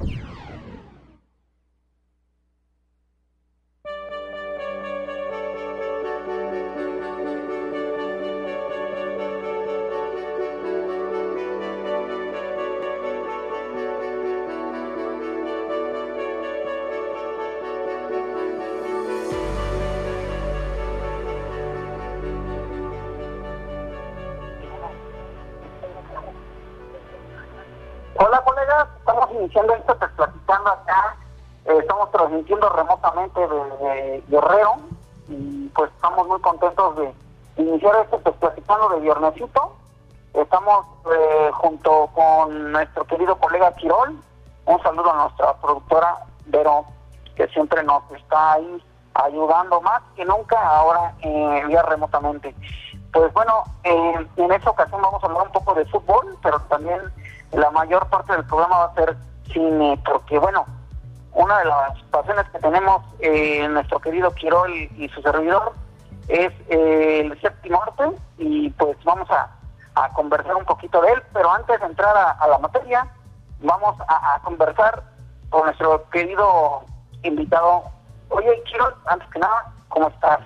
you iniciando esto pues, platicando acá, eh, estamos transmitiendo remotamente de, Guerrero y pues estamos muy contentos de iniciar esto pues, platicando de viernesito. Estamos eh, junto con nuestro querido colega Quirol, un saludo a nuestra productora Vero, que siempre nos está ahí ayudando más que nunca ahora eh, vía remotamente. Pues bueno, en esta ocasión vamos a hablar un poco de fútbol, pero también la mayor parte del programa va a ser cine, porque bueno, una de las pasiones que tenemos eh, nuestro querido Quirol y, su servidor es eh, el séptimo arte y pues vamos a, conversar un poquito de él, pero antes de entrar a, la materia, vamos a, conversar con nuestro querido invitado. Oye, Quirol, antes que nada, ¿cómo estás?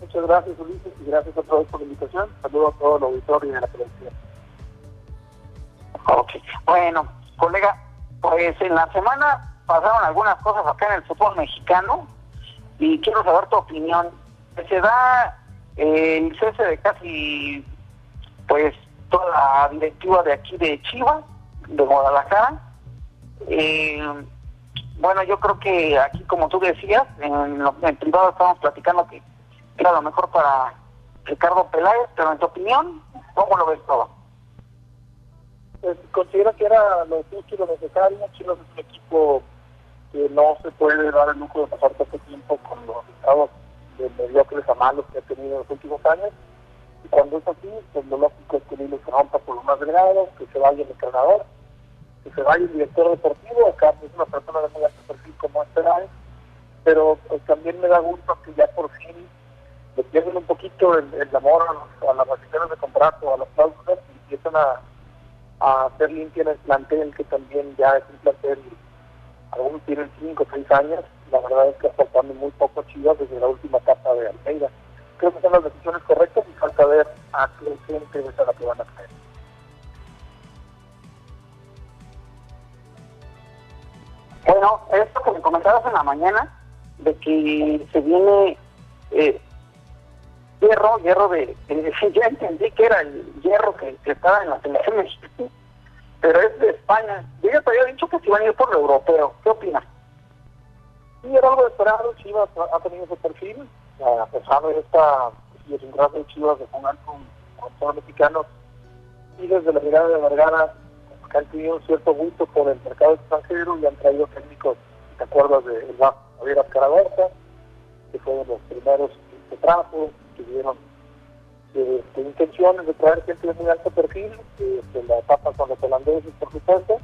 Muchas gracias, Ulises, y gracias a todos por la invitación. Saludos a todo el auditorio y a la televisión. Ok, bueno, colega, pues en la semana pasaron algunas cosas acá en el fútbol mexicano y quiero saber tu opinión. Se da eh, el cese de casi, pues, toda la directiva de aquí de Chivas, de Guadalajara. Eh, bueno, yo creo que aquí, como tú decías, en, en privado estábamos platicando que era lo mejor para Ricardo Peláez, pero en tu opinión, ¿cómo lo ves todo? Pues, considero que era lo justo y lo necesario. Chivas es un equipo que no se puede dar el lujo de pasar tanto tiempo con los estados de mediocres a malos que ha tenido en los últimos años. Y cuando es así, pues lo lógico es que Lilo se rompa por lo más delgado, que se vaya el entrenador, que se vaya el director deportivo. Acá es una persona de muy alto perfil como Esperáez, pero pues, también me da gusto que ya por fin le pierden un poquito el, amor a, las restricciones de contrato, a las cláusulas y empiezan a a hacer limpia en el plantel, que también ya es un plantel, algunos tienen 5 o 6 años, la verdad es que faltando muy poco Chivas desde la última etapa de Almeida. Creo que son las decisiones correctas y falta ver a qué gente es a la que van a caer. Bueno, esto que me comentabas en la mañana, de que se viene eh, hierro, hierro de, ya entendí que era el hierro que, estaba en la selección pero es de España. Yo ya te había dicho que se iban a ir por lo europeo. ¿Qué opinas? Sí, era algo esperado. Chivas ha tenido ese perfil, a pesar de esta idiosincrasia de Chivas de jugar con, con todos los mexicanos. Y desde la mirada de Vergara, que han tenido un cierto gusto por el mercado extranjero y han traído técnicos, ¿te acuerdas de Javier Azcaraberta, que fue de los primeros que trajo, tuvieron eh, intenciones de traer gente de muy alto perfil, eh, la etapa con los holandeses, por supuesto.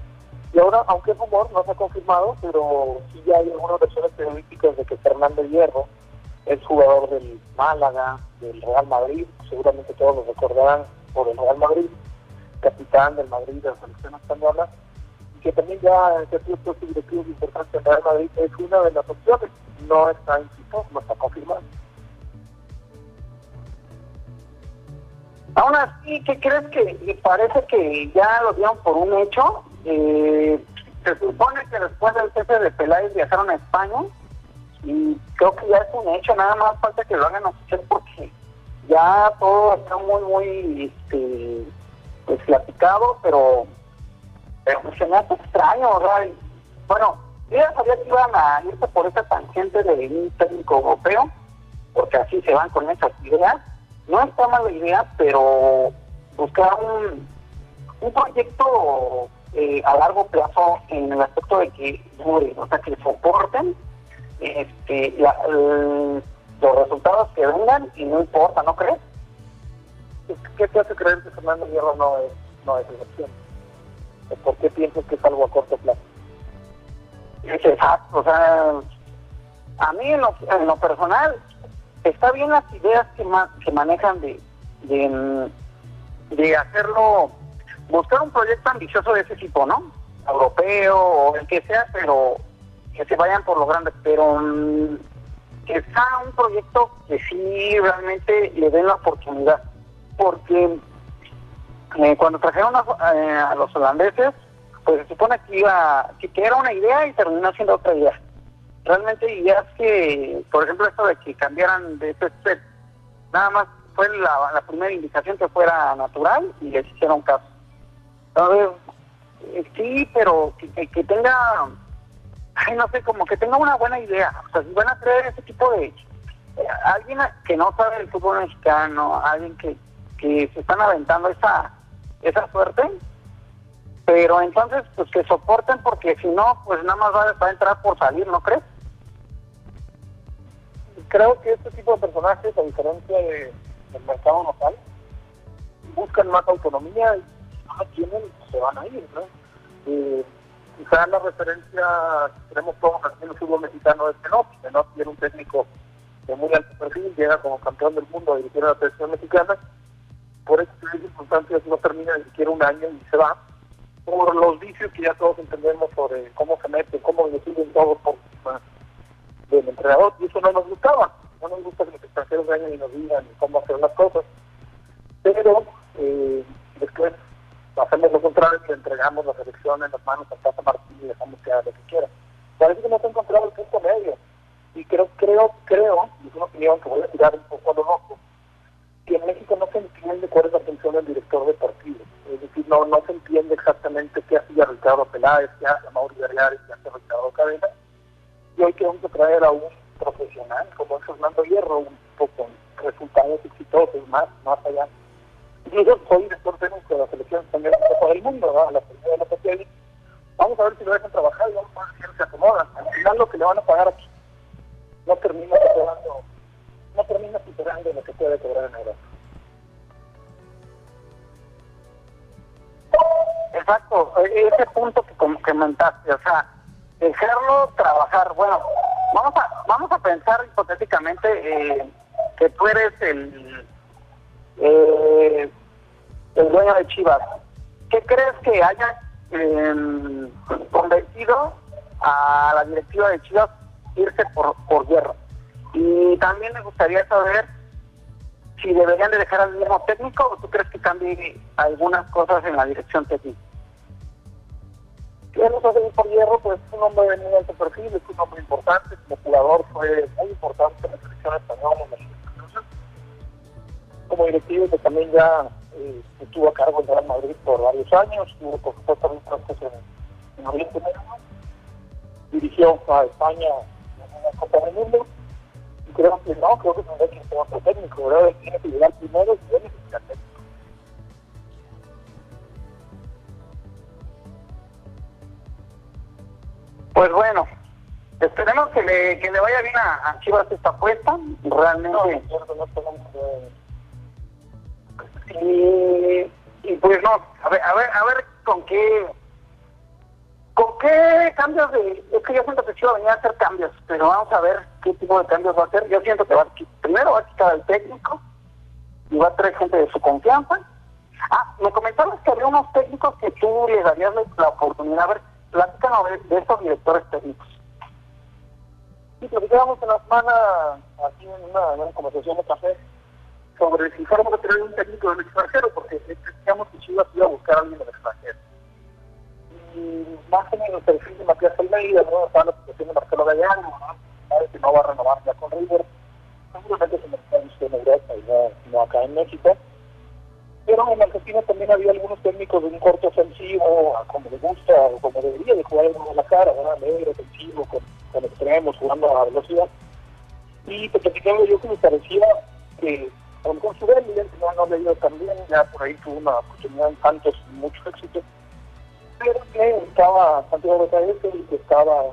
Y ahora, aunque es rumor, no se ha confirmado, pero sí ya hay algunas versiones periodísticas de que Fernando Hierro es jugador del Málaga, del Real Madrid, seguramente todos lo recordarán por el Real Madrid, capitán del Madrid de la selección española, y que también ya en ha sido directivos importantes en Real Madrid, es una de las opciones, no está inscrito, no está confirmado. Aún así, ¿qué crees que parece que ya lo dieron por un hecho? Eh, se supone que después del cese de Peláez viajaron a España y creo que ya es un hecho, nada más falta que lo hagan oficial porque ya todo está muy, muy, este, pues platicado, pero, pero se me hace extraño, sea, bueno, yo ya sabía que iban a irse por esa tangente de un técnico europeo, porque así se van con esas ideas. No está mala idea, pero buscar un, un proyecto eh, a largo plazo en el aspecto de que dure, o sea, que soporten este, la, el, los resultados que vengan y no importa, ¿no crees? ¿Qué te hace creer que Fernando Hierro no es, no es excepción? ¿Por qué piensas que es algo a corto plazo? Exacto, o sea, a mí en lo, en lo personal está bien las ideas que, que manejan de, de, de hacerlo, buscar un proyecto ambicioso de ese tipo, ¿no? Europeo o el que sea, pero que se vayan por lo grande, pero mm, que sea un proyecto que sí realmente le den la oportunidad, porque eh, cuando trajeron a, eh, a los holandeses, pues se supone que iba, que era una idea y terminó siendo otra idea. Realmente ideas que, por ejemplo, esto de que cambiaran de este set, nada más fue la, la primera indicación que fuera natural y les hicieron caso. Entonces, eh, sí, pero que, que, tenga, ay, no sé, como que tenga una buena idea. O sea, si van a traer ese tipo de... eh, alguien que no sabe del fútbol mexicano, alguien que, que se están aventando esa, esa suerte, pero entonces, pues que soporten, porque si no, pues nada más va, a entrar por salir, ¿no crees? Creo que este tipo de personajes, a diferencia de, del mercado local, buscan más autonomía y no tienen, se van a ir, ¿no? Eh, quizá la referencia que tenemos todos aquí en el fútbol mexicano es Menotti. Menotti era un técnico de muy alto perfil, llega como campeón del mundo a dirigir a la selección mexicana, por estas circunstancias no termina ni siquiera un año y se va, por los vicios que ya todos entendemos sobre cómo se mete, cómo deciden todo por del entrenador, y eso no nos gustaba, no nos gusta que los extranjeros vengan y nos digan cómo hacer las cosas, pero eh, después hacemos lo contrario le entregamos la selección en las manos a Tata Martín y dejamos que haga lo que quiera. Parece que no se ha encontrado el punto medio, y creo, creo, creo, es una opinión que voy a tirar un poco a lo loco, que en México no se entiende cuál es la función del director de partido. Es decir, no, no se entiende exactamente qué hacía Ricardo Peláez, qué hace Mauri Vergares, qué hace Ricardo Cadena. Y hoy queremos traer a un profesional como es Fernando Hierro, un tipo con resultados exitosos, más, más allá. Y yo soy director técnico de la selección española del Mundo, ¿no? la selección de los Piedras. Vamos a ver si lo dejan trabajar y vamos a ver si se acomoda. Al final lo que le van a pagar aquí no termina superando, no termina superando lo que puede cobrar en Europa. Exacto, e- ese punto que comentaste, o sea, dejarlo trabajar. Bueno, vamos a vamos a pensar hipotéticamente eh, que tú eres el eh, el dueño de Chivas. ¿Qué crees que haya eh, convencido a la directiva de Chivas irse por, por guerra? Y también me gustaría saber si deberían de dejar al mismo técnico o tú crees que cambie algunas cosas en la dirección técnica. Ir por hierro, pues es un hombre de muy alto perfil, es un hombre importante, como jugador fue muy importante en la selección española, en selección. Como directivo que también ya eh, estuvo a cargo del Real Madrid por varios años, tuvo por supuesto también puestos en, en Oriente Medio, dirigió a España en una Copa del Mundo, creo que no, creo que tendría que ser otro técnico, ¿verdad? Él tiene que llegar primero y él necesita técnico. Pues bueno, esperemos que le, que le vaya bien a, a Chivas esta apuesta, realmente. Cierto, no que Y, y pues no, a ver, a ver, a ver con qué, con qué cambios de, es que yo siento que Chivas venía a hacer cambios, pero vamos a ver qué tipo de cambios va a hacer. Yo siento que va a, primero va a quitar al técnico y va a traer gente de su confianza. Ah, me comentabas que había unos técnicos que tú les darías la, oportunidad, a ver, platícanos de, de esos directores técnicos. Sí, platicábamos en la semana, aquí en una, conversación de café, sobre si fuéramos a tener un técnico del extranjero, porque decíamos que Chivas iba a buscar a alguien del extranjero. Más menos el perfil de Matías Almeida, ¿no? Estaba la situación de Marcelo Gallano, ¿no? Sabe que no va a renovar ya con River. seguramente se me visto en Europa y no, no acá en México. Pero en Argentina también había algunos técnicos de un corto ofensivo, como le gusta, o como debería de jugar en la cara, ¿verdad? negro, ofensivo, con, con extremos, jugando a velocidad. Y te platicaba yo que me parecía que con, su no, no le dio tan bien, ya por ahí tuvo una oportunidad en tantos, mucho éxito. Pero que estaba Santiago Becaete y que estaba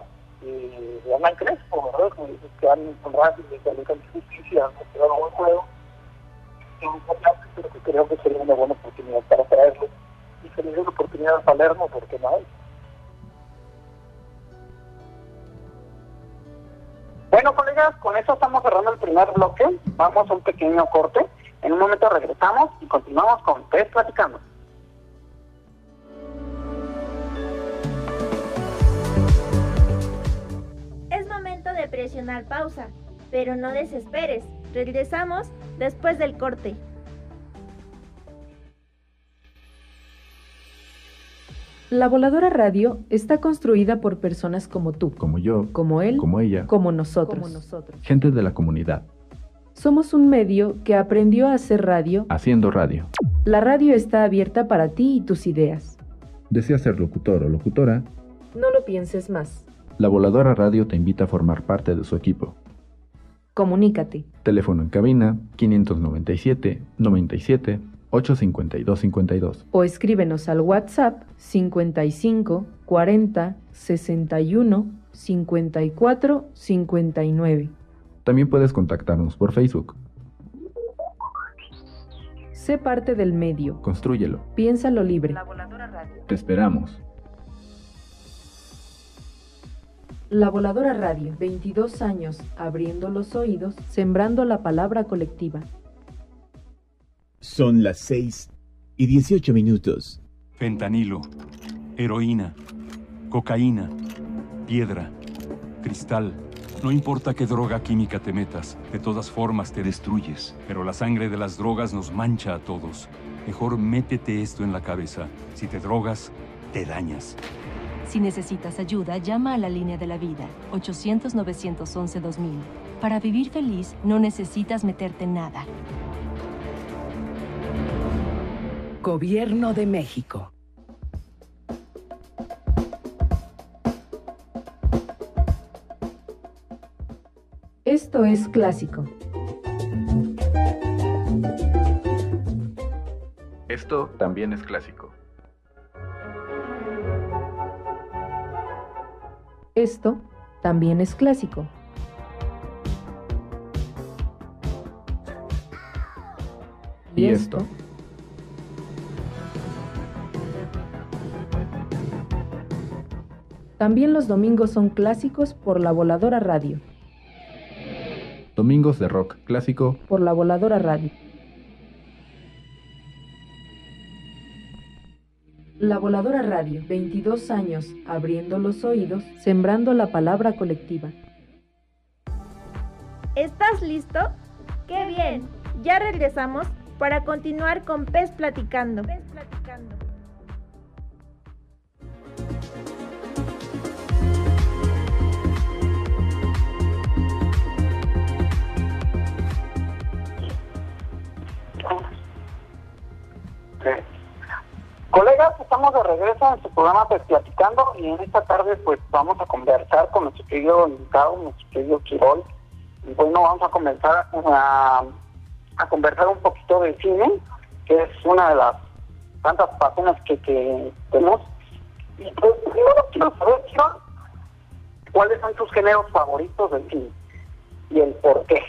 eh, Hernán Crespo, ¿verdad? Como dices que han con Racing que de Justicia han mostrado buen juego. Pero que creo que sería una buena oportunidad para traerlo. Y se le dio la oportunidad a Palermo porque no hay. Bueno, colegas, con eso estamos cerrando el primer bloque. Vamos a un pequeño corte. En un momento regresamos y continuamos con Pez Platicando. De presionar pausa, pero no desesperes. Regresamos después del corte. La voladora radio está construida por personas como tú, como yo, como él, como ella, como nosotros. gente de la comunidad, Somos un medio que aprendió a hacer radio. haciendo radio. La radio está abierta para ti y tus ideas. ¿Deseas ser locutor o locutora? No lo pienses más. La Voladora Radio te invita a formar parte de su equipo. Comunícate. Teléfono en cabina 597 97 852 52. o escríbenos al WhatsApp 55 40 61 54 59. También puedes contactarnos por Facebook. Sé parte del medio. Constrúyelo. Piénsalo libre. Te esperamos. La Voladora Radio, 22 años, abriendo los oídos, sembrando la palabra colectiva. Son las 6 y 18 minutos. Fentanilo, heroína, cocaína, piedra, cristal. No importa qué droga química te metas, de todas formas te destruyes. Pero la sangre de las drogas nos mancha a todos. Mejor métete esto en la cabeza. Si te drogas, te dañas. Si necesitas ayuda, llama a la línea de la vida, 800-911-2000. Para vivir feliz, no necesitas meterte en nada. Gobierno de México. Esto es clásico. Esto también es clásico. Esto también es clásico. Y esto. También los domingos son clásicos por la Voladora Radio. Domingos de rock clásico Por la Voladora Radio. La Voladora Radio, 22 años, abriendo los oídos, sembrando la palabra colectiva. ¿Estás listo? ¡Qué bien! Ya regresamos para continuar con Pez Platicando. Pez Platicando. Colegas, estamos de regreso en su programa Pues Platicando y en esta tarde pues vamos a conversar con nuestro querido invitado, nuestro querido Quirol. Y bueno, vamos a comenzar a, conversar un poquito de cine, que es una de las tantas pasiones que, tenemos. Y pues primero quiero saber, ¿cuáles son tus géneros favoritos del cine? Y el por qué.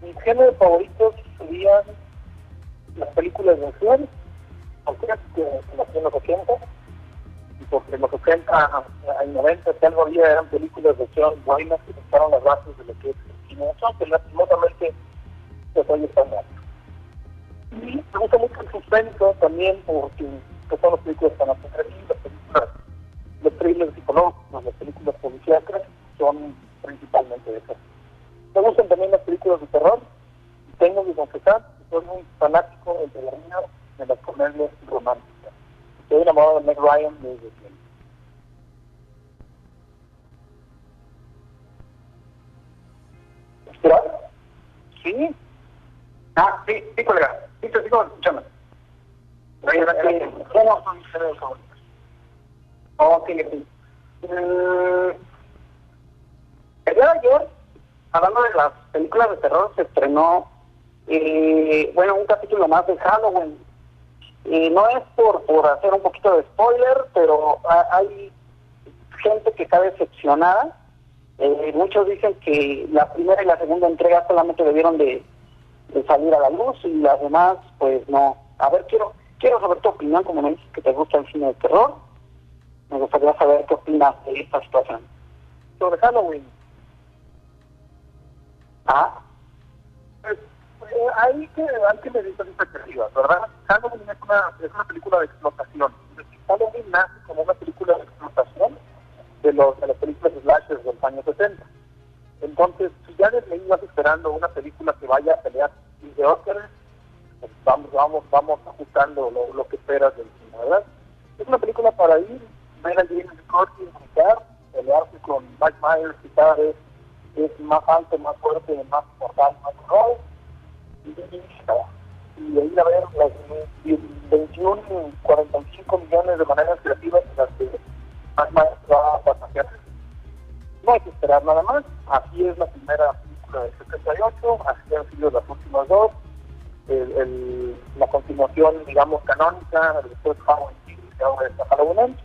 Mis géneros favoritos serían las películas de acción, aunque que nació en los 80, y porque los 80 al 90 si algo había eran películas de acción buenas que sentaron las bases de lo que es el cine que lastimosamente se fue estándar. Y me gusta mucho el suspenso también, porque que son las películas tan atractivas, las películas, los thrillers psicológicos, las películas policíacas, son principalmente de esas. Me gustan también las películas de terror, y tengo que confesar que soy muy fanático entre las mías de las comedias románticas. Estoy enamorado de Meg Ryan desde siempre. Sí. Ah, sí, sí, colega. Sí, te sigo escuchando. ¿Cómo son ustedes favoritos? Ok, sí. Mm, el día de ayer, hablando de las películas de terror, se estrenó, eh, bueno, un capítulo más de Halloween. Y no es por, por hacer un poquito de spoiler, pero hay gente que está decepcionada. Eh, muchos dicen que la primera y la segunda entrega solamente debieron de, de salir a la luz y las demás, pues no. A ver, quiero quiero saber tu opinión, como me dices que te gusta el cine de terror. Me gustaría saber qué opinas de esta situación. Sobre Halloween. Ah. Pues, eh, hay que hay que medir las expectativas, ¿verdad? Halloween es una, es una película de explotación. Halloween nace como una película de explotación de, los, de las películas slashers de los años 70. Entonces, si ya desde ahí vas esperando una película que vaya a pelear de Oscar, pues vamos, vamos, vamos ajustando lo, que esperas del cine, ¿verdad? Es una película para ir, ver a Jamie Scott y gritar, pelearse con Mike Myers y cada vez es más alto, más fuerte, más mortal, más Y, y, ir a ver las 21, 45 millones de maneras creativas en las que Myers va a pasajear. No hay que esperar nada más. Así es la primera película del 78, así han sido las últimas dos. La continuación, digamos, canónica, después Halloween y ahora esta Halloween.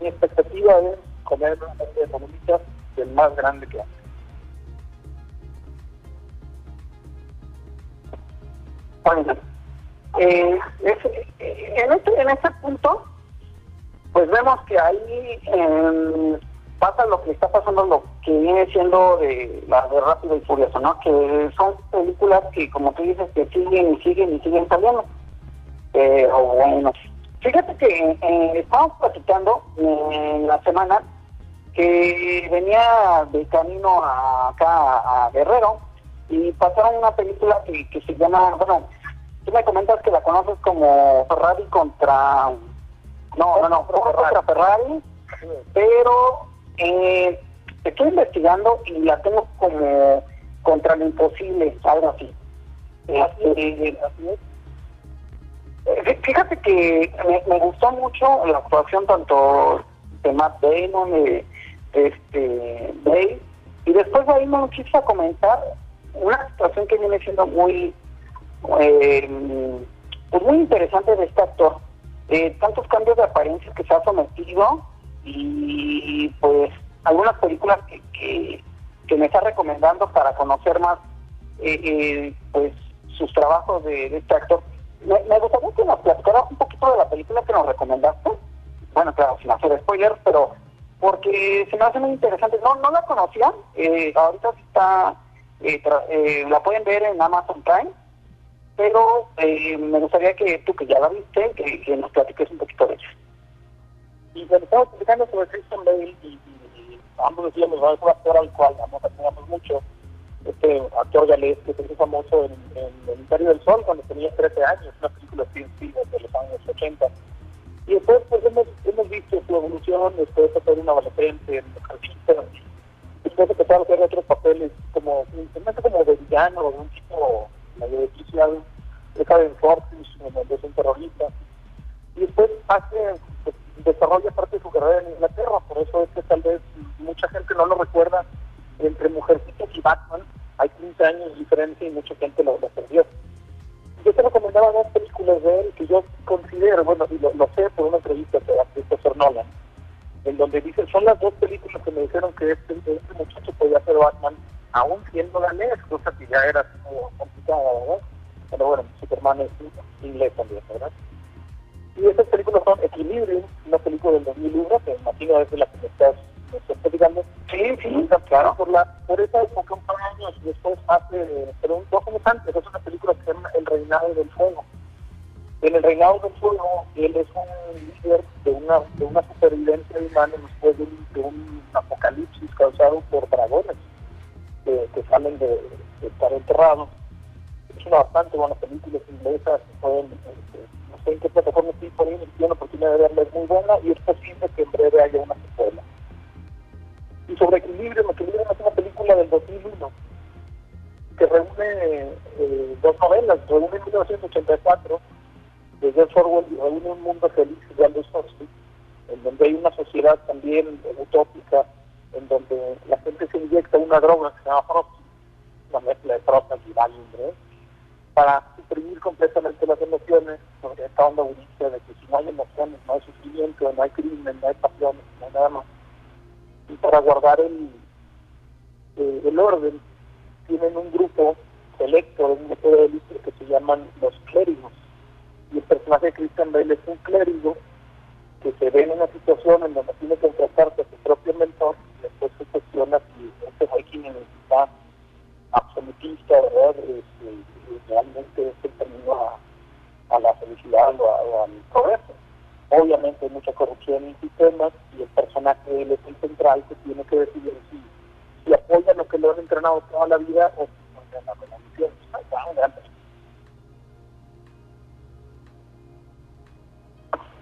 Mi expectativa es comer de bolitas del más grande que hay. Bueno, eh, es, en, este, en este punto, pues vemos que ahí eh, pasa lo que está pasando, lo que viene siendo de la de Rápido y Furioso, ¿no? Que son películas que, como tú dices, que siguen y siguen y siguen saliendo. Eh, bueno, fíjate que eh, estábamos platicando en la semana que venía de camino a, acá a Guerrero y pasaron una película que, que se llama, bueno, tú me comentas que la conoces como Ferrari contra, no, no, no, contra Ferrari, pero eh, estoy investigando y la tengo como contra lo imposible, algo así. Este, eh, fíjate que me, me, gustó mucho la actuación tanto de Matt Damon, de, de este Dave, y después de ahí me quise a comentar una situación que viene siendo muy eh, pues muy interesante de este actor. Eh, tantos cambios de apariencia que se ha sometido y pues algunas películas que, que, me está recomendando para conocer más eh, eh, pues sus trabajos de, este actor. Me, me, gustaría que nos platicaras un poquito de la película que nos recomendaste. Bueno, claro, sin hacer spoilers, pero porque se me hace muy interesante. No, no la conocía, eh, ahorita está, eh, eh, la pueden ver en Amazon Prime, pero eh, me gustaría que tú, que ya la viste, que, nos platiques un poquito de ella. Y cuando estamos platicando sobre Christian Bale, y, y, y ambos decíamos, es un actor al cual ambos admiramos mucho, este actor galés que se hizo famoso en, El Imperio del Sol cuando tenía 13 años, una película de los años 80. Y después pues hemos, hemos visto su evolución, después de ser un adolescente en Mujercita, después empezar a hacer otros papeles como, como de villano, un tipo medio desquiciado, deja en Fortis, donde es un terrorista. Y después hace, desarrolla parte de su carrera en Inglaterra, por eso es que tal vez mucha gente no lo recuerda. Entre Mujercitas y Batman hay 15 años de diferencia y mucha gente lo, lo perdió. Yo te recomendaba dos películas de él que yo considero, bueno, y lo, sé por una entrevista que a Christopher Nolan, en donde dice, son las dos películas que me dijeron que este, este muchacho podía ser Batman, aún siendo danés, cosa que ya era como complicada, ¿verdad? Pero bueno, Superman es inglés también, ¿verdad? Y esas películas son Equilibrium, una película del 2001, que imagino es de la que me estás, me estás platicando. Sí, sí, claro. Por, la, por esa época, un par de años después hace, pero un, dos años antes, es una película que se llama El Reinado del Fuego. En El Reinado del Fuego, él es un líder de una, de una supervivencia humana después de un, apocalipsis causado por dragones que, salen de, estar enterrados. Es una bastante buena película, es inglesa, pueden, no sé en qué plataforma estoy poniendo, tiene la oportunidad de verla, es muy buena y es posible que en breve haya una secuela. Y sobre Equilibrio, Equilibrio es una película del 2001, que reúne eh, dos novelas, reúne 1984 de George Orwell reúne un mundo feliz de Aldous en donde hay una sociedad también utópica, en donde la gente se inyecta una droga que se llama Prozac, una mezcla de Prozac y Valium, para suprimir completamente las emociones, sobre esta onda budista de que si no hay emociones, no hay sufrimiento, no hay crimen, no hay pasiones, no hay nada más. Y para guardar el, eh, orden, tienen un grupo selecto un grupo de élite que se llaman los clérigos. Y el personaje de Christian Bale es un clérigo que se ve en una situación en donde tiene que enfrentarse a su propio mentor y después se cuestiona si este quien está absolutista, ¿verdad? Este, realmente es el camino a, la felicidad o, a, o, al progreso. Obviamente hay mucha corrupción en sistemas y el personaje de él es el central que tiene que decidir si, apoya lo que lo han entrenado toda la vida o si no la revolución.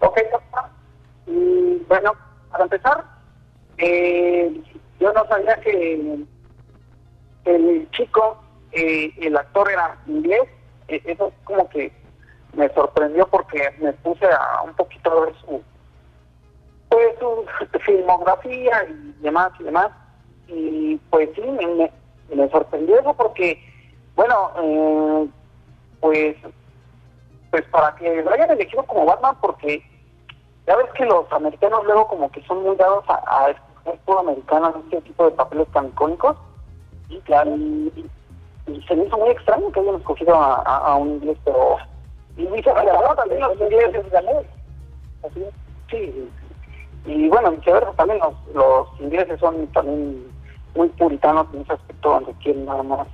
Ok, y bueno, para empezar, eh, yo no sabía que el chico, eh, el actor era inglés, eh, eso como que me sorprendió porque me puse a un poquito a ver su, pues, su filmografía y demás y demás, y pues sí, me, me sorprendió eso porque, bueno, eh, pues, pues para que lo hayan elegido como Batman, porque ya ves que los americanos luego como que son muy dados a, a escoger puro americano en este tipo de papeles tan icónicos, y claro, y, y, se me hizo muy extraño que hayan escogido a, a, a un inglés, pero... Y viceversa, también los ingleses gané. Así es. Sí, y bueno, viceversa, también los, los ingleses son también muy puritanos en ese aspecto, donde quieren nada más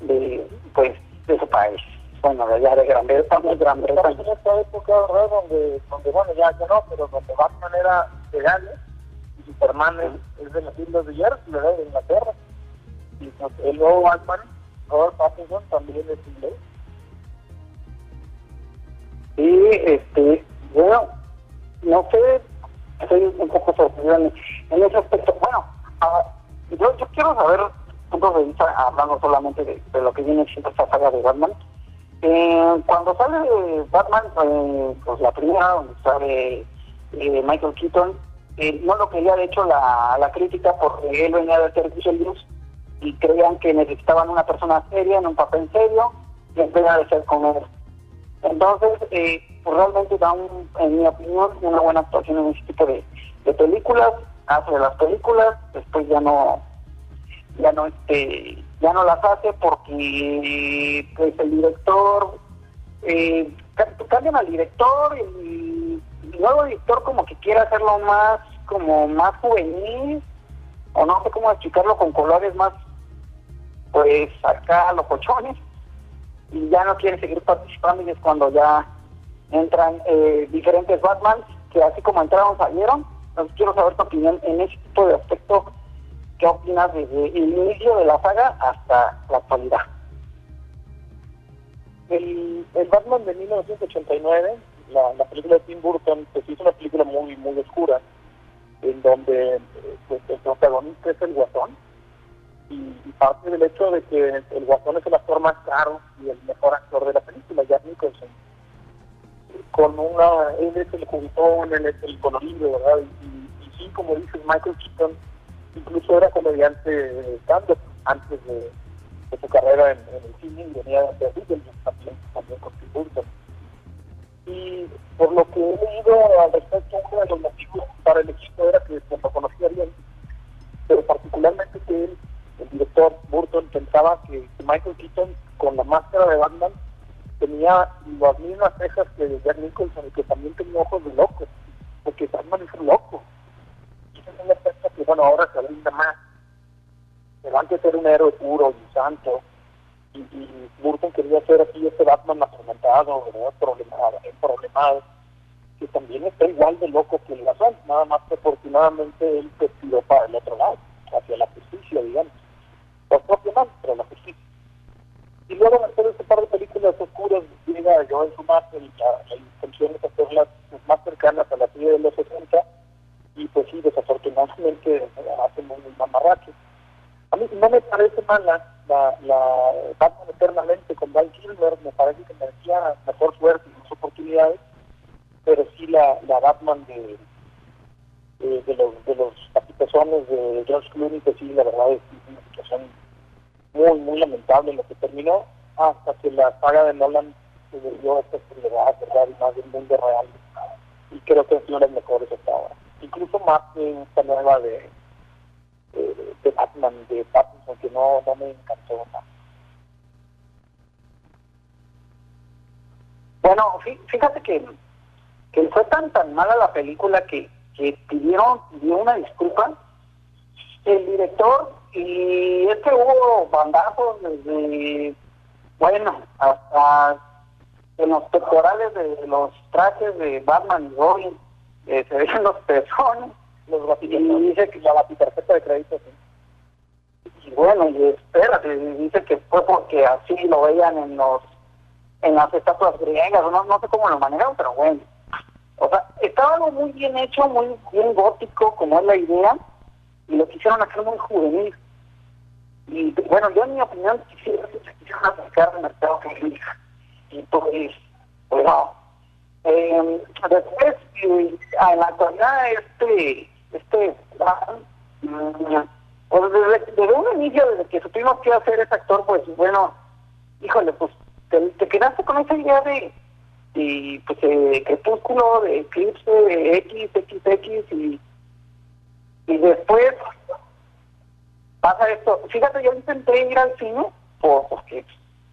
de, pues, de su país. Bueno, allá de Gran Bretaña, Gran Bretaña. en esta época, ¿verdad? Donde, donde bueno, ya, ya no, pero donde Batman era de Gales y Superman es, es de las Islas de Jersey, ¿verdad? De Inglaterra. Y pues, el nuevo Batman, Robert Pattinson, también es inglés. Y, este, bueno, no sé, estoy un poco sorprendido en, en ese aspecto. Bueno, uh, yo, yo quiero saber puntos de vista, hablando solamente de, de, lo que viene siendo esta saga de Batman. Eh, cuando sale Batman, eh, pues la primera, donde sale eh, Michael Keaton, no lo quería de hecho la, la crítica porque él venía de hacer Luz y creían que necesitaban una persona seria, en un papel serio, y en vez de ser con él. Entonces, eh, pues realmente da, un, en mi opinión, una buena actuación en ese tipo de, de películas, hace las películas, después ya no, ya no este, ya no las hace porque pues el director, eh, cambian al director y el nuevo director como que quiere hacerlo más, como más juvenil, o no sé cómo explicarlo con colores más pues acá los cochones y ya no quieren seguir participando y es cuando ya entran eh, diferentes Batmans que así como entraron salieron. Entonces quiero saber tu opinión en ese tipo de aspecto qué opinas desde el inicio de la saga hasta la actualidad el, Batman de 1989 la, la película de Tim Burton pues es una película muy muy oscura en donde pues, el protagonista es el guasón y, parte del hecho de que el Guasón es el actor más caro y el mejor actor de la película, Jack Nicholson. Con una, él es el juguetón, él es el colorido, ¿verdad? Y, y, sí, como dices, Michael Keaton incluso era comediante de stand-up antes de, su carrera en, el cine y venía de Beetlejuice también, también con Burton. Y por lo que he leído al respecto, uno de los motivos para el equipo era que pues, lo conocía bien, pero particularmente que él el director Burton pensaba que Michael Keaton con la máscara de Batman tenía las mismas cejas que Jack Nicholson y que también tenía ojos de loco, porque Batman es un loco. Es que, bueno, ahora se brinda más. Pero antes era un héroe puro y santo, y, y Burton quería hacer así este Batman atormentado, problemado, problemado, que también está igual de loco que el razón, nada más que afortunadamente él se tiró para el otro lado, hacia la justicia, digamos. Los propios más, pero la justicia. Y luego después de este par de películas oscuras llega Joel Schumacher y la, la intención es hacerlas más cercanas a la serie de los 60 y pues sí, desafortunadamente hacen un mamarrache. A mí no me parece mala la, la Batman Eternamente con Val Kilmer me parece que merecía mejor suerte y más oportunidades, pero sí la, la Batman de, de, los de los capitazones de George Clooney, que sí, la verdad es una situación muy, muy lamentable lo que terminó, hasta que la saga de Nolan se volvió a esta seriedad, ¿verdad? Y más del mundo real. Y creo que sido las mejores hasta ahora. Incluso más que esta nueva de, de, de Batman, de Pattinson, que no, no me encantó nada. Bueno, fí- fíjate que, que fue tan tan mala la película que, que pidieron, pidió una disculpa el director y es que hubo bandazos desde, bueno, hasta en los pectorales de los trajes de Batman y Robin, eh, se ven los pezones, los y dice que la batitarjeta de crédito y bueno, y espérate, dice que fue porque así lo veían en los en las estatuas griegas, no, no sé cómo lo manejaron, pero bueno. O sea, estaba algo muy bien hecho, muy bien gótico, como es la idea, y lo quisieron hacer muy juvenil. Y bueno, yo en mi opinión quisiera que se quisieran acercar al mercado juvenil. Y pues, pues no. Eh, después, eh, en la actualidad, este, este, pues desde, desde un inicio, desde que supimos que iba a ser ese actor, pues bueno, híjole, pues te, te quedaste con esa idea de, de pues, eh, Crepúsculo, de Eclipse, de X, XX, y, y después pasa esto. Fíjate, yo intenté ir al cine, por, porque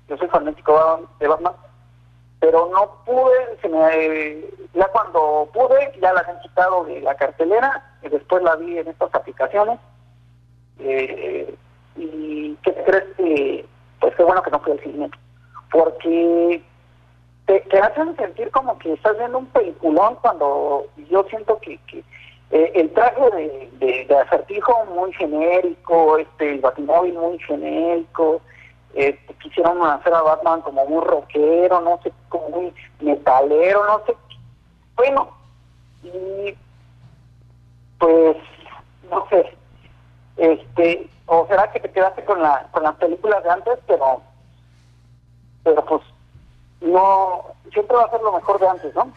yo soy fanático de Batman, pero no pude, se me, ya cuando pude, ya la han quitado de la cartelera, y después la vi en estas aplicaciones, eh, y ¿qué crees que, pues qué bueno que no fui al cine, porque te, te hacen sentir como que estás viendo un peliculón cuando yo siento que, que eh, el traje de, de, de acertijo muy genérico, este, el batimóvil muy genérico, este, quisieron hacer a Batman como muy rockero, no sé, como muy metalero, no sé. Bueno, y pues, no sé, este, o será que te quedaste con la con las películas de antes, pero, pero pues, no, siempre va a ser lo mejor de antes, ¿no?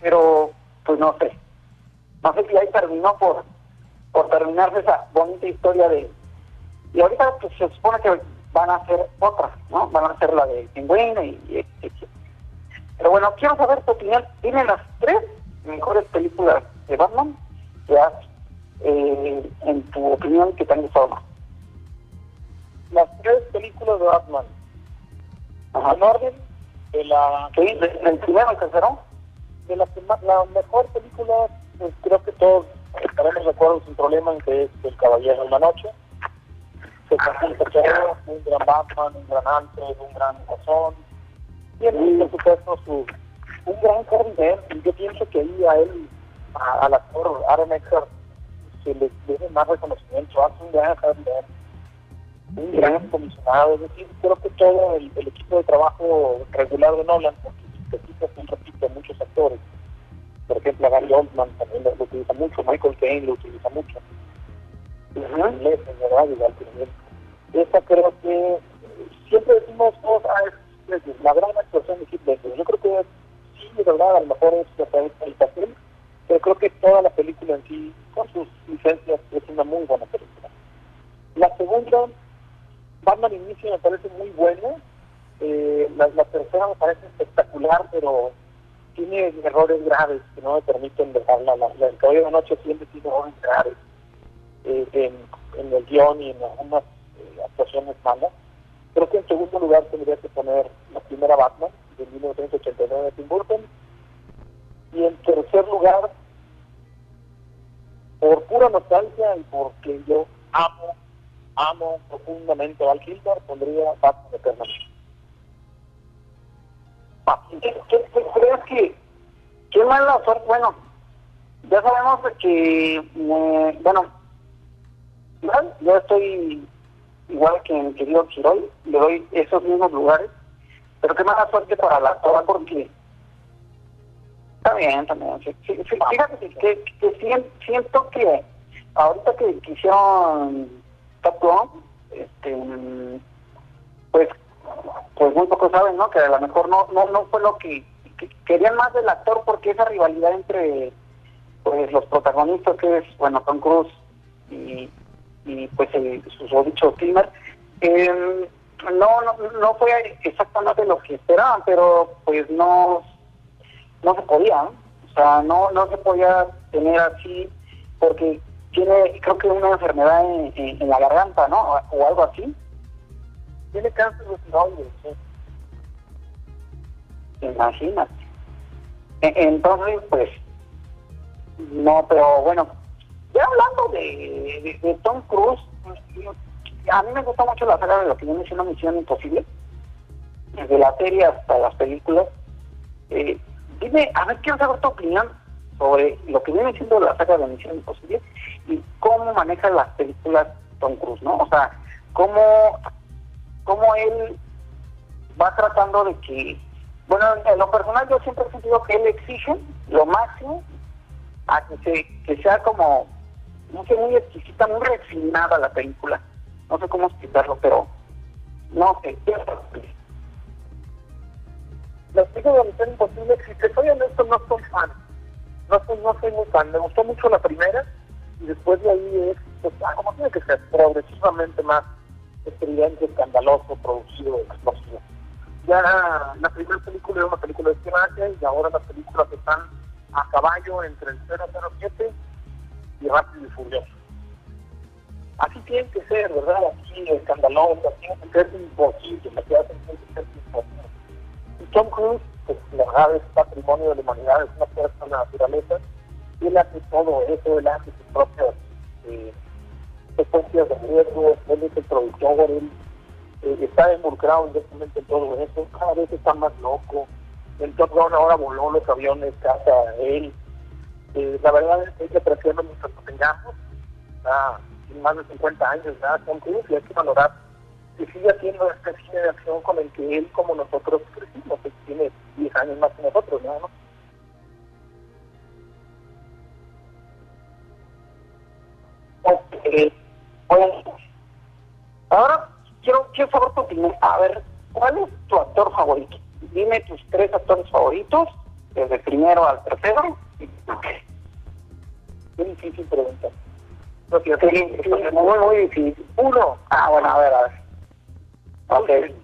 Pero, pues no sé, no sé si ahí terminó por, por terminarse esa bonita historia de, y ahorita pues se supone que van a hacer otra, ¿no? Van a hacer la de Pingüino y, y, y- Pero bueno, quiero saber tu opinión. ¿Tienen las tres mejores películas de Batman que has, eh, en tu opinión, que te han gustado más? Las tres películas de Batman, en orden, de la... Sí, de- del primero al tercero. De la, la mejor película, pues creo que todos estaremos de acuerdo sin problema en que es El Caballero de la Noche. Un gran Batman, un gran Alfred, un gran Guasón. Tiene, por supuesto, su, un gran Dent, y yo pienso que ahí a él, a- al actor Aaron Eckhart, se le debe más reconocimiento. Hace un gran Dent, un gran comisionado. Es decir, creo que todo el, equipo de trabajo regular de Nolan, porque se repite, muchos actores. Por ejemplo, a Gary Oldman también lo utiliza mucho, Michael Caine lo utiliza mucho. Inglés. Esta creo que eh, siempre decimos, oh, ah, es, la gran actuación de Ledger. Yo creo que sí, de verdad, a lo mejor es el, el papel, pero creo que toda la película en sí, con sus licencias, es una muy buena película. La segunda, Batman Inicio me parece muy buena. Eh, la, tercera me parece espectacular, pero tiene errores graves que no me permiten dejarla. La, la, el Caballero de la Noche siempre tiene errores graves eh, en, el guion y en algunas eh, actuaciones malas. Creo que en segundo lugar tendría que poner la primera Batman de 1989 de Tim Burton. Y en tercer lugar, por pura nostalgia y porque yo amo, amo profundamente a Val Kilmer, pondría Batman eternamente. ¿Qué, qué- qué crees que, qué mala suerte? Bueno, ya sabemos que, eh, bueno, yo estoy igual que el querido Chiroy, le doy esos mismos lugares, pero qué mala suerte para la actora porque está bien también. sí, sí, sí, fíjate que, que, que sien- siento que ahorita que, que hicieron Top este, pues, pues muy pocos saben, ¿no? Que a lo mejor no, no, no fue lo que, que querían más del actor porque esa rivalidad entre pues los protagonistas que es, bueno, Tom Cruise y, y pues el, su dicho Kilmer, eh, no, no, no fue exactamente lo que esperaban, pero pues no, no se podía, ¿no? o sea, no, no se podía tener así, porque tiene, creo que una enfermedad en, en, en la garganta, ¿no? O, o algo así. Tiene cáncer de tiroides, sí. Imagínate. E- Entonces, pues, no, pero bueno, ya hablando de, de, Tom Cruise, a mí me gusta mucho la saga de lo que viene siendo Misión Imposible, desde la serie hasta las películas. Eh, dime, a ver, quiero saber tu opinión sobre lo que viene siendo la saga de Misión Imposible y cómo maneja las películas Tom Cruise, ¿no? O sea, cómo, cómo él va tratando de que, bueno, en lo personal yo siempre he sentido que él exige lo máximo a que sea como, no sé, muy exquisita, muy refinada la película. No sé cómo explicarlo, pero no sé. Las películas de Misión Imposible, si te soy honesto, no son fan. No soy, no soy muy fan. Me gustó mucho la primera y después de ahí es, pues, ah, como tiene que ser, progresivamente más estridente, escandaloso, producido, explosivo. Ya la primera película era una película de espionaje y ahora las películas están a caballo entre el 007 y Rápido y Furioso. Así tiene que ser, ¿verdad? Así escandaloso, tiene que ser imposible, que hacen tiene que ser imposible. Y Tom Cruise, pues la verdad es patrimonio de la humanidad, es una fuerza de la naturaleza, y él hace todo eso, él hace sus propias eh, de riesgo, él es el productor, él eh, está involucrado directamente en todo eso, cada vez está más loco. El Top Gun ahora voló los aviones casa él. Eh, la verdad es que apreciarlo mientras lo tengamos. Más de 50 años ya Cruise y hay que valorar que sigue haciendo este cine de acción con el que él como nosotros crecimos. Tiene 10 años más que nosotros, ¿no? Ahora quiero, quiero saber tu opinión. A ver, ¿cuál es tu actor favorito? Dime tus tres actores favoritos, desde primero al tercero. Qué. Difícil pregunta. Sí, sí, muy, muy difícil. Uno. Ah, bueno, a ver, a ver. Ok.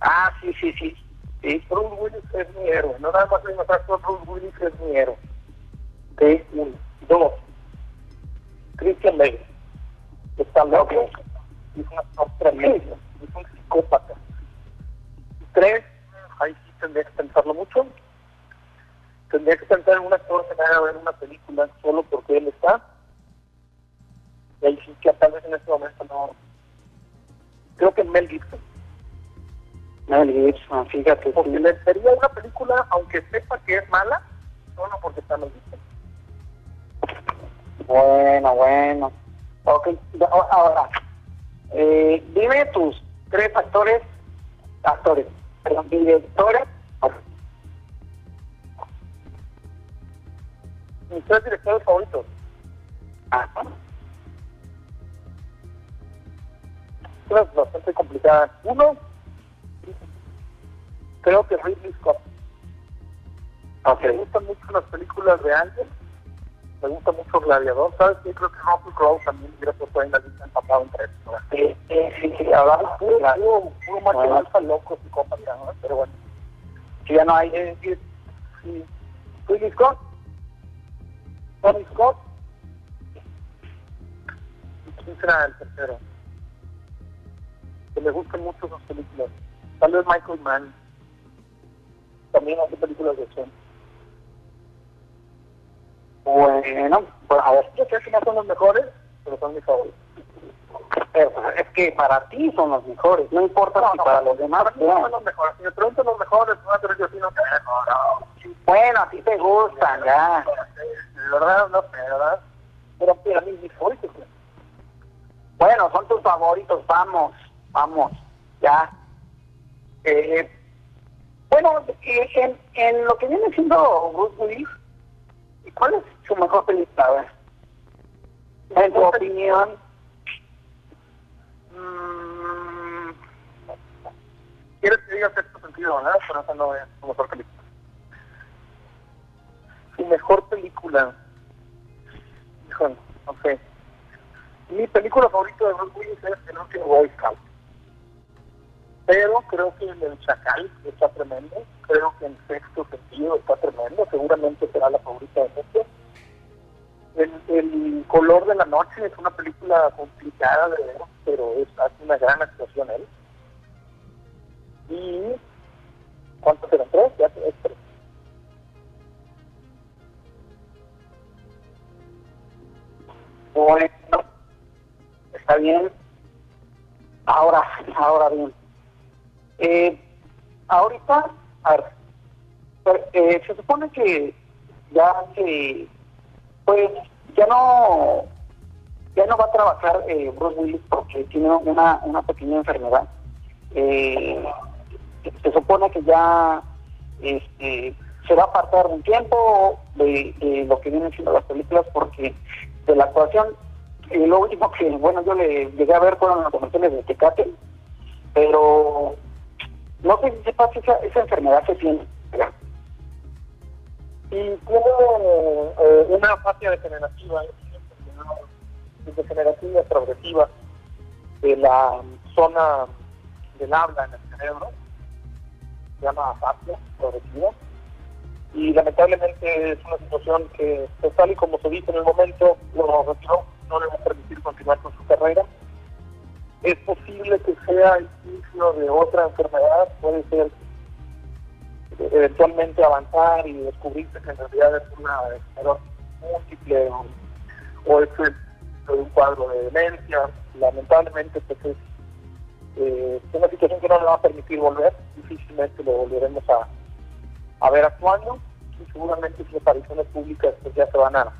Ah, sí, sí, sí. Sí, Bruce Willis es mi héroe. No nada más hay un actor, Bruce Willis es mi héroe. Ok. Uno. Dos. Christian Bale. Está loco. Es un actor tremendo. Es un psicópata. Tres. Ahí sí tendría que pensarlo mucho. Tendría que pensar en un actor que me haga ver una película solo porque él está. Y ahí sí que tal vez en este momento no. Creo que Mel Gibson. Mel Gibson, fíjate. Porque sí. le vería una película, aunque sepa que es mala, solo porque está Mel Gibson. Bueno, bueno. Ok, a- ahora, eh, dime tus tres actores, actores, perdón, directores. Mis tres directores favoritos. Ah, Es bastante complicada. Uno, creo que Ridley Scott. ok. Me gustan mucho las películas de antes. Me gusta mucho Gladiador. ¿Sabes qué? Creo que Russell Crowe también hubiera puesto ahí en la lista empapado entre. ¿no? Sí, sí, sí, hablamos Puro, puro, puro, macho loco, psicópata, ¿no? Pero bueno. que ya no hay. eh, sí. Ridley Scott. Tony Scott. ¿Y quién será el tercero? Que me gustan mucho sus películas. Tal vez Michael Mann. También hace películas de acción. Bueno, pues a ver, Yo creo que no son los mejores, pero son mis favoritos. pero, pues, es que para ti son los mejores, no importa si para los demás Para no son los mejores. Si me preguntan los mejores, no, pero yo sí. No, no. Bueno, a ti te gustan, ya. De verdad, no sé, ¿verdad? Pero para mí, mis favoritos. Bueno, son tus favoritos, vamos, vamos, ya. Eh, bueno, eh, en, en lo que viene siendo Bruce Willis, ¿cuál es su mejor película? A ver, En tu opinión, Mm, ¿Quieres que diga sexto sentido, verdad? Pero esa no es su mejor película. Su mejor película. Híjole, no sé. Mi película favorita de Bruce Willis es El último Boy Scout. Pero creo que en El Chacal está tremendo. Creo que en Sexto Sentido está tremendo. Seguramente será la favorita de muchos. El, el color de la noche es una película complicada de ver, pero es, hace una gran actuación él. Y ¿cuántos eran? ¿Tres? Ya es tres. Bueno, está bien. Ahora, ahora bien. Eh, ahorita, a ver, pero, eh, se supone que ya se, pues, ya no, ya no va a trabajar eh, Bruce Willis porque tiene una, una pequeña enfermedad. Eh, se supone que ya este, se va a apartar un tiempo de, de lo que vienen siendo las películas porque de la actuación. Y lo último que bueno yo le llegué a ver fueron los comerciales de Tecate pero no sé si esa, enfermedad se tiene y tiene eh, una fase degenerativa degenerativa progresiva de la zona del habla en el cerebro se llama afasia progresiva y lamentablemente es una situación que pues, tal y como se dice en el momento lo retiró, no le va a permitir continuar con su carrera. Es posible que sea el inicio de otra enfermedad puede ser eventualmente avanzar y descubrirse que en realidad es una esclerosis múltiple o, es un cuadro de demencia. Lamentablemente pues es eh, una situación que no le va a permitir volver difícilmente lo volveremos a a ver actuando y seguramente sus apariciones públicas pues ya se van a,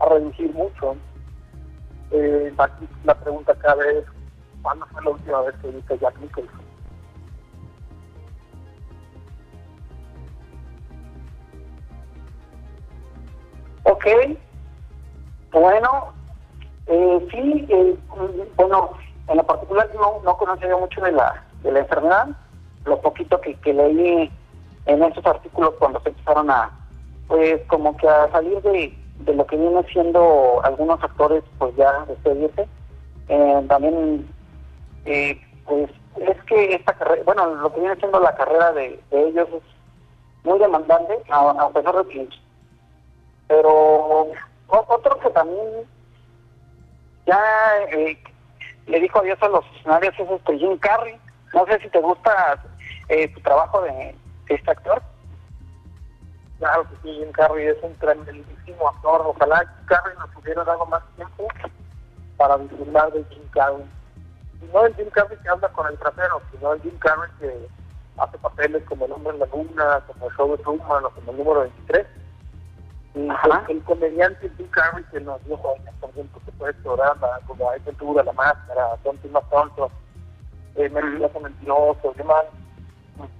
a reducir mucho. Eh, aquí la pregunta cabe es, ¿cuándo fue la última vez que viste Jack Nicholson? Ok, bueno, eh, sí, eh, bueno, en lo particular no, no conocía mucho de la, de la enfermedad, lo poquito que leí en estos artículos cuando se empezaron a, pues como que a salir de, de lo que viene siendo algunos actores, pues ya despedirse. Eh, también, eh, pues es que esta carrera, bueno, lo que viene siendo la carrera de, de ellos es muy demandante, a, pesar de que, pero otro que también ya eh, le dijo adiós a los escenarios es este Jim Carrey. No sé si te gusta eh, tu trabajo de este actor. Claro que sí, Jim Carrey es un tremendísimo actor. Ojalá Jim Carrey nos hubiera dado más tiempo para disfrutar de Jim Carrey. Y no el Jim Carrey que habla con el trasero, sino el Jim Carrey que hace papeles como El hombre en la luna, como El show de Truman o como el número 23. Y el, el comediante Jim Carrey que nos dio joyas, por ejemplo, que puede programa como Hay Ventura, La Máscara, Tonto y Más Tonto, eh, Mentiroso, Mentiroso, demás.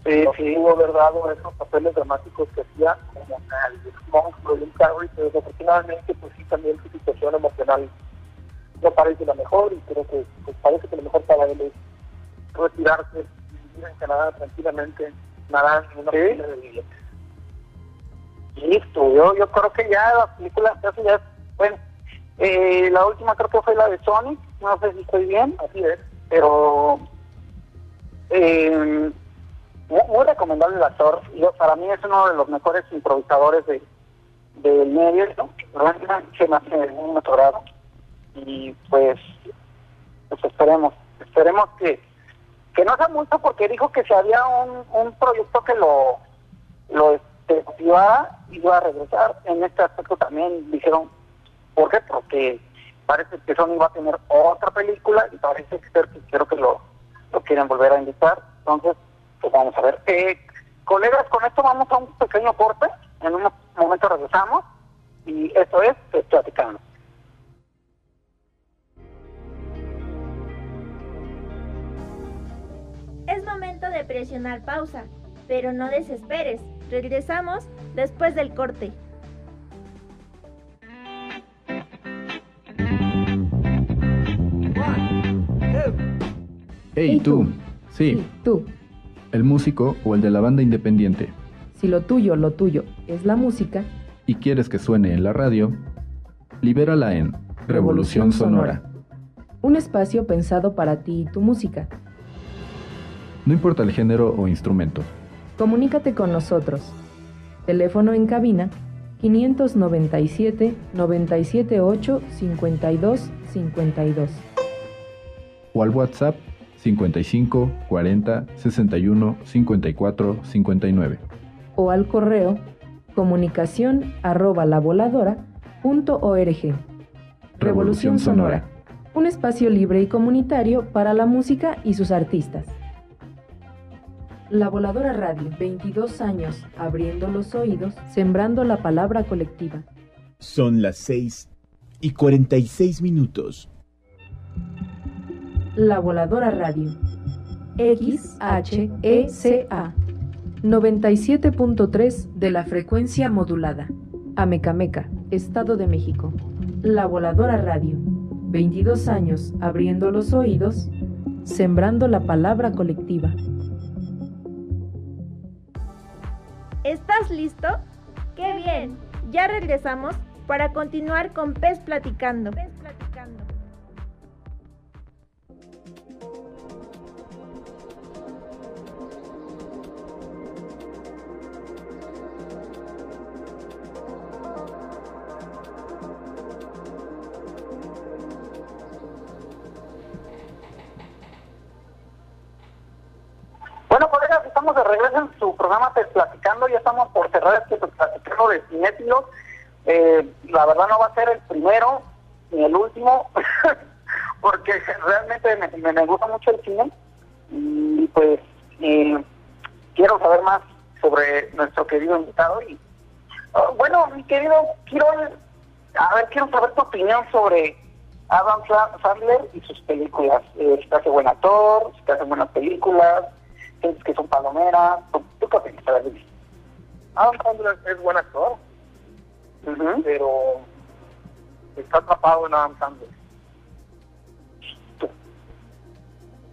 Eh, sí, pudo haber dado esos papeles dramáticos que hacía como el monstruo Jim Carrey, pero desafortunadamente pues sí también su situación emocional no parece la mejor y creo que pues, parece que lo mejor para él es retirarse y vivir en Canadá tranquilamente, nadando en una piscina de billetes. Listo, yo, yo creo que ya las películas casi ya, bueno, eh, la última creo que fue la de Sonic, no sé si estoy bien, así es, pero eh, muy, muy recomendable el actor, yo, para mí es uno de los mejores improvisadores de, del medio, ¿no? se me hace muy y pues, pues esperemos, esperemos que, que no sea mucho porque dijo que si había un, un proyecto que lo, lo este, iba a regresar. En este aspecto también dijeron, ¿por qué? Porque parece que Sony va a tener otra película y parece que creo que lo, lo quieren volver a invitar. Entonces, pues vamos a ver. Eh, colegas, con esto vamos a un pequeño corte. En un momento regresamos y esto es Platicando. Es momento de presionar pausa, pero no desesperes. Regresamos después del corte. One, two, ¡Hey, tú! Sí, tú. El músico o el de la banda independiente, Si lo tuyo, lo tuyo es la música, y quieres que suene en la radio, libérala en Revolución Sonora. un espacio pensado para ti y tu música. No importa el género o instrumento. Comunícate con nosotros. Teléfono en cabina 597 978 52 52 O al WhatsApp 55 40 61 54 59. o al correo comunicación arroba lavoladora.org. Revolución Sonora, un espacio libre y comunitario para la música y sus artistas. La Voladora Radio, 22 años abriendo los oídos, sembrando la palabra colectiva. Son las 6 y 46 minutos. La Voladora Radio. XHECA 97.3 de la frecuencia modulada. Amecameca, Estado de México. La Voladora Radio. 22 años abriendo los oídos, sembrando la palabra colectiva. ¿Estás listo? ¡Qué bien! Ya regresamos para continuar con Pez Platicando. Pez Platicando. Me, gusta mucho el cine. Y pues eh, quiero saber más sobre nuestro querido invitado. Y ah, bueno, mi querido, quiero, a ver, quiero saber tu opinión sobre Adam Sa- Sandler y sus películas. Eh, si te hace buen actor, si te hace buenas películas, sientes que son palomeras. ¿Tú, tú qué opinas? A ver. Adam Sandler es buen actor, pero está atrapado en Adam Sandler.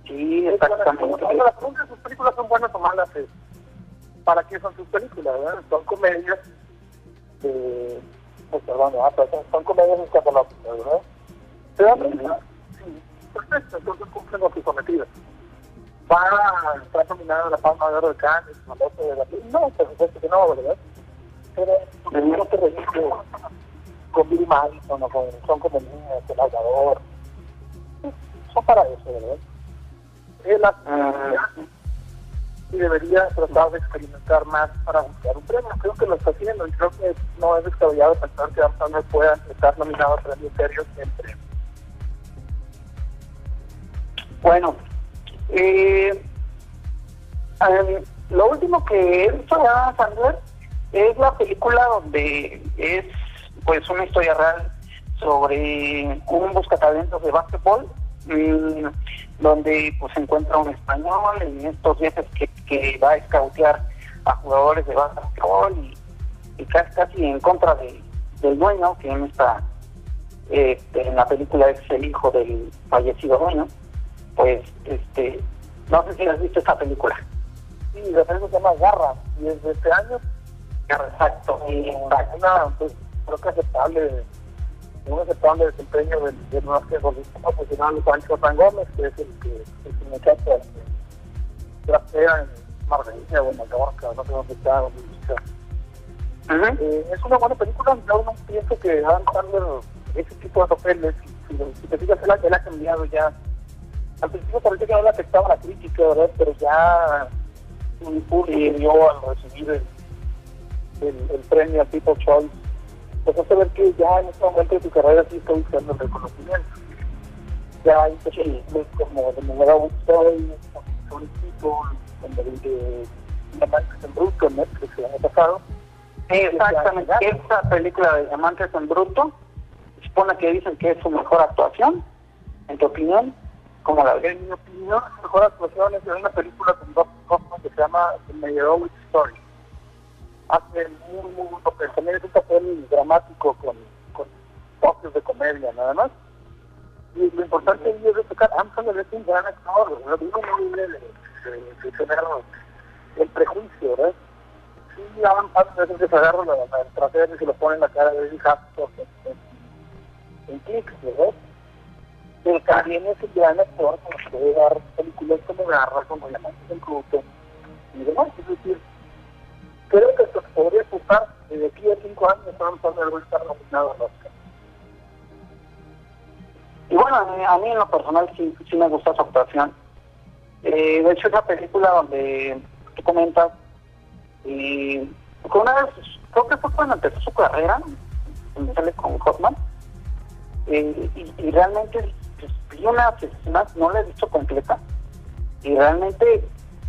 Sí, exactamente. Ahora, la pregunta es, ¿sus películas son buenas o malas? Es, ¿Para qué son sus películas? verdad? Son comedias, eh, pues, perdón, ah, pero son, son comedias escatológicas, ¿verdad? ¿Te das cuenta? Sí, perfecto, entonces cumplen con su cometido. ¿Va a estar nominada a la Palma de Oro de Cannes, a de la No, por supuesto que no, ¿verdad? Pero no te reír con Billy Madison o con Son como niños, El Salvador. Son para eso, ¿verdad? Él hace y debería tratar de experimentar más para buscar un premio. Creo que lo está haciendo y creo que no es descabellado pensar que Sandler pueda estar nominado a premios serios siempre. Bueno, eh, em, lo último que he visto de Sandler es la película donde es pues una historia real sobre un buscatalentos de básquetbol mm, donde pues se encuentra un español en estos viajes que, que va a escautear a jugadores de básquetbol y, y casi, casi en contra de, del dueño que en esta este, en la película es el hijo del fallecido dueño. Pues este no sé si has visto esta película. Sí, la película se llama Garra y es de este año. exacto. Y Una, pues, creo que aceptable, un aceptable desempeño del, del basquetbolista profesional Juancho San Gómez, que es el que el que muchacho al que draftea en Marbella o en Mallorca, no sé dónde está, donde está. Eh, es una buena película, yo no pienso que Adam Sandler ese tipo de papeles, si, si te fijas, él, él ha cambiado ya. Al principio parecía que no le afectaba la crítica, ¿verdad? Pero ya un público dio al recibir el, el, el premio a People Choice, pues hace ver que ya en este momento de su carrera sí está buscando el reconocimiento. Ya hay películas como The Memorable Story, Story People, como el de Diamantes en Bruto Netflix el año pasado. Exactamente, esta película de Diamantes en Bruto, supone que dicen que es su mejor actuación, en tu opinión, ¿cómo la? En mi opinión, su mejor actuación es en una película con Bob Hoffman que se llama The Meyerowitz Story. Hace muy, muy buen papel. También es un papel dramático con, con toques de comedia, nada más. Y lo importante es destacar, Adam Sandler es un gran actor, ¿no? uno no libre de, tener el prejuicio, ¿verdad? Sí, Adam Sandler es que se agarra la, la, el trasero y se lo pone en la cara de Eddie Hapstorf en, en, ¿verdad? Pero también es un gran actor que puede dar películas como Garra, como Diamantes en Cruto y demás, es decir, creo que se podría apuntar de aquí a cinco años Adam Sandler va a estar nominado al Oscar. Y bueno, a mí, en lo personal sí, sí me gusta su actuación. Eh, de hecho, esa película donde tú comentas, y una vez, creo que fue cuando empezó su carrera, donde con Hotman, eh, y, y, realmente pues, vi unas no la he visto completa, y realmente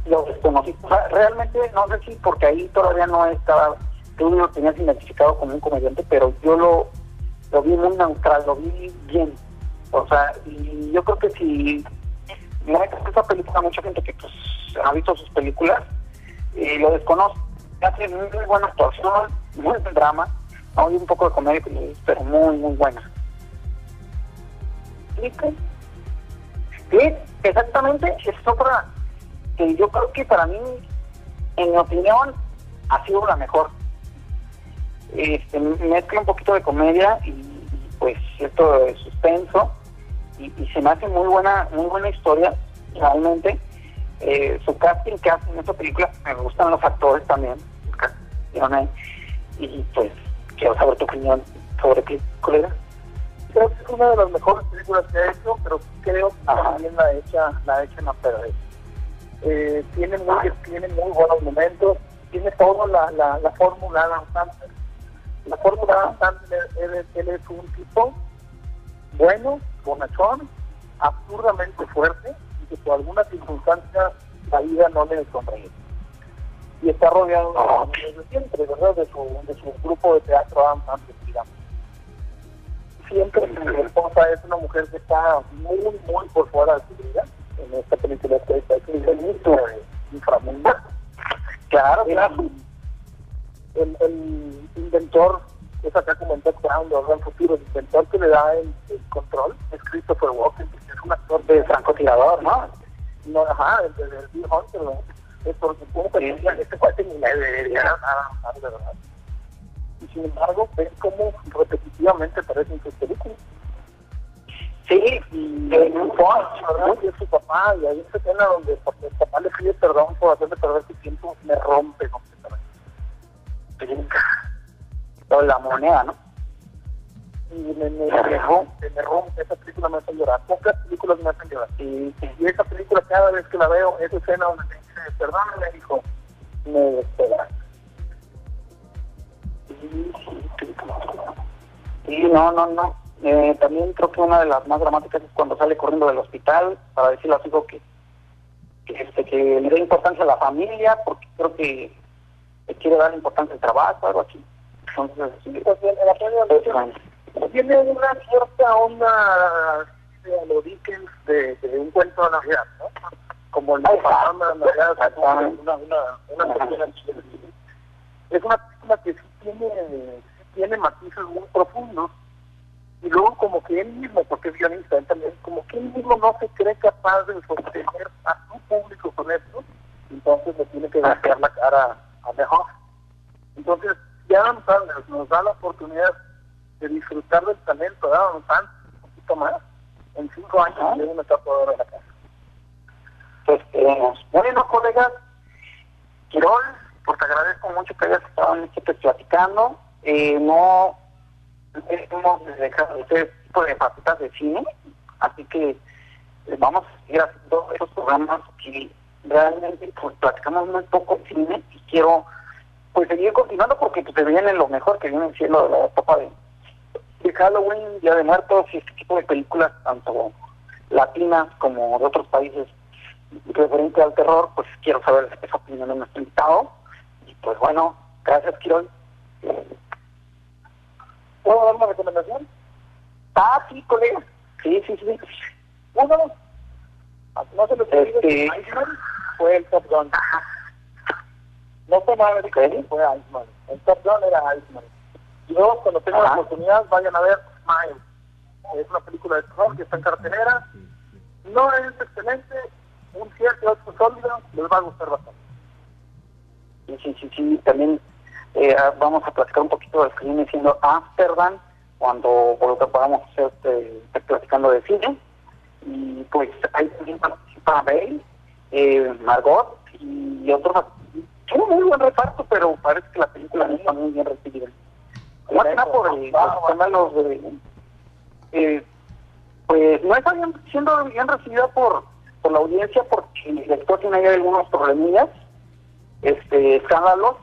lo desconocí. O sea, realmente, no sé si porque ahí todavía no estaba, tú lo tenías identificado como un comediante, pero yo lo, lo vi muy neutral, lo vi bien. O sea, y yo creo que si no esta película, mucha gente que pues ha visto sus películas y lo desconoce. Hace muy, buena actuación, muy buen drama, hay un poco de comedia, pero muy, muy buena. ¿Sí? sí, exactamente, es otra que yo creo que para mí, en mi opinión, ha sido la mejor. Este, mezcla un poquito de comedia y, y pues cierto de suspenso y, y, se me hace muy buena muy buena historia realmente. Eh, su casting que hace en esta película me gustan los actores también y pues quiero saber tu opinión sobre qué colega creo que es una de las mejores películas que ha hecho pero creo que también la hecha la hecha en la perder eh, tiene muy tiene muy buenos momentos tiene toda la, la, la fórmula Adam Sandler la fórmula Adam Sandler él, él es un tipo bueno bonachón, absurdamente fuerte y que por algunas circunstancias la vida no le sonríe. Y está rodeado de, de siempre, ¿verdad? De su, de su grupo de teatro antes, digamos. Siempre su esposa es una mujer que está muy, muy por fuera de su vida. En esta película que está escrito el mito de inframundo. Claro, claro. El, el inventor es acá como en background o en futuro, el inventor que le da el, el control es Christopher Walken, que es un actor de francotirador, ¿no? No, ajá, el de Bill Hunter, ¿no? Es porque como película, este cuate ni le debería dar de verdad. Y sin embargo, ven cómo repetitivamente aparecen sus películas. Sí, y en un ¿verdad? Y es su papá, y hay esa escena donde porque el papá le pide perdón por hacerle perder su tiempo, me rompe completamente. o la moneda, ¿no? Y me, me, rompe, me rompe, esa película me hace llorar. Pocas películas me hacen llorar. Y, y esa película, cada vez que la veo, esa escena donde me dice, perdóname, hijo, me despega. Sí, no, no, no. Eh, también creo que una de las más dramáticas es cuando sale corriendo del hospital para decirle a su hijo que, que, este, que le dé importancia a la familia, porque creo que le quiere dar importancia al trabajo, algo así. Entonces, sí, pues la película tiene una cierta onda de lo Dickens de, de, un cuento de Navidad, ¿no? Como el fantasma de Navidad, una, una, una, una Es una película que sí tiene, sí tiene matices muy profundos y luego como que él mismo, porque es guionista, él también, como que él mismo no se cree capaz de sostener a su público con esto, entonces le tiene que golpear la cara a mejor. Entonces, ya Adam Sandler nos da la oportunidad de disfrutar del talento de Adam Sandler un poquito más, en cinco años de una etapa de la casa. Pues queremos. Bueno, colegas, Quirol, pues te agradezco mucho que hayas estado en este platicando. Eh, no hemos dejado de hacer tipo de facetas de cine, así que eh, vamos a seguir haciendo esos programas que realmente pues platicamos muy poco cine y quiero pues seguir continuando porque pues, se viene lo mejor que viene siendo la etapa de, de Halloween, Día de Muertos y este tipo de películas, tanto latinas como de otros países referente al terror, pues quiero saber esa opinión de nuestro invitado. Y pues bueno, gracias Quirol. ¿Puedo dar una recomendación? Ah, sí, colega. Sí, sí, sí. Uno, no se lo este... Iceman fue el Top Gun. No fue Maverick, okay. fue Iceman. El Top Gun era Iceman. Y luego, cuando tengan la oportunidad, vayan a ver Smile. es una película de terror que está en cartelera. No es excelente, un 7, 8 sólido, les va a gustar bastante. Sí, sí, sí, sí. También eh, ah, vamos a platicar un poquito de lo que viene siendo Amsterdam, cuando podamos hacer, este, estar platicando de cine. Y pues ahí también participa Bale, eh, Margot y otros. Tiene muy buen reparto, pero parece que la película no está muy bien recibida. Más que nada por el, de... Eh, pues no está bien, siendo bien recibida por, por la audiencia porque director tiene ahí algunos problemillas, este, escándalos.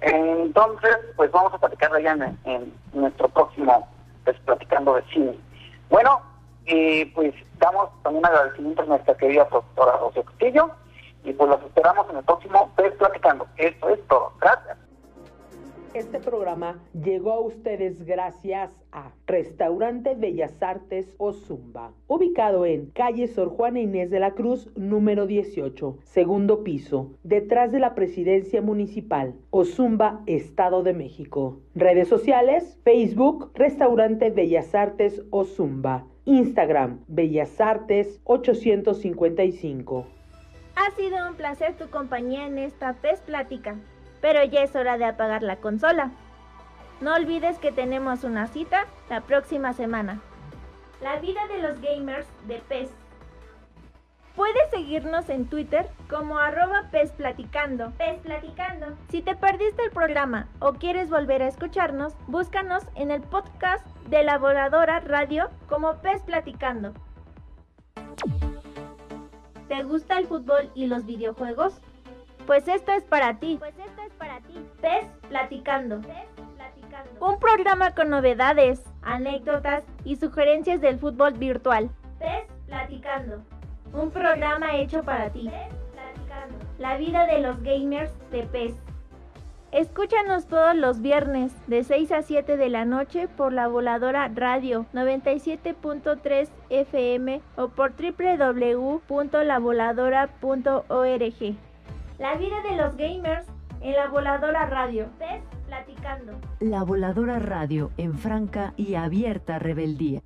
Entonces, pues vamos a platicar allá en, nuestro próximo, pues platicando de cine. Bueno, eh, pues damos también agradecimientos a nuestra querida profesora Rocío Castillo y pues los esperamos en el próximo Pues Platicando. Esto es todo. Gracias. Este programa llegó a ustedes gracias a Restaurante Bellas Artes Ozumba, ubicado en calle Sor Juana Inés de la Cruz, número 18, segundo piso, detrás de la Presidencia Municipal, Ozumba, Estado de México. Redes sociales, Facebook, Restaurante Bellas Artes Ozumba, Instagram, Bellas Artes 855. Ha sido un placer tu compañía en esta PES Plática pero ya es hora de apagar la consola. No olvides que tenemos una cita la próxima semana. La vida de los gamers de PES. Puedes seguirnos en Twitter como arroba PES Platicando. PES Platicando. Si te perdiste el programa o quieres volver a escucharnos, búscanos en el podcast de Laboradora Radio como PES Platicando. ¿Te gusta el fútbol y los videojuegos? Pues esto es para ti. Pues para ti. PES Platicando. Platicando. Un programa con novedades, anécdotas y sugerencias del fútbol virtual. PES Platicando. Un programa hecho para ti. PES Platicando. La vida de los gamers de PES. Escúchanos todos los viernes de 6 a 7 de la noche por la voladora radio 97.3 FM o por www.lavoladora.org. La vida de los gamers en la voladora radio. PES platicando. La voladora radio en franca y abierta rebeldía.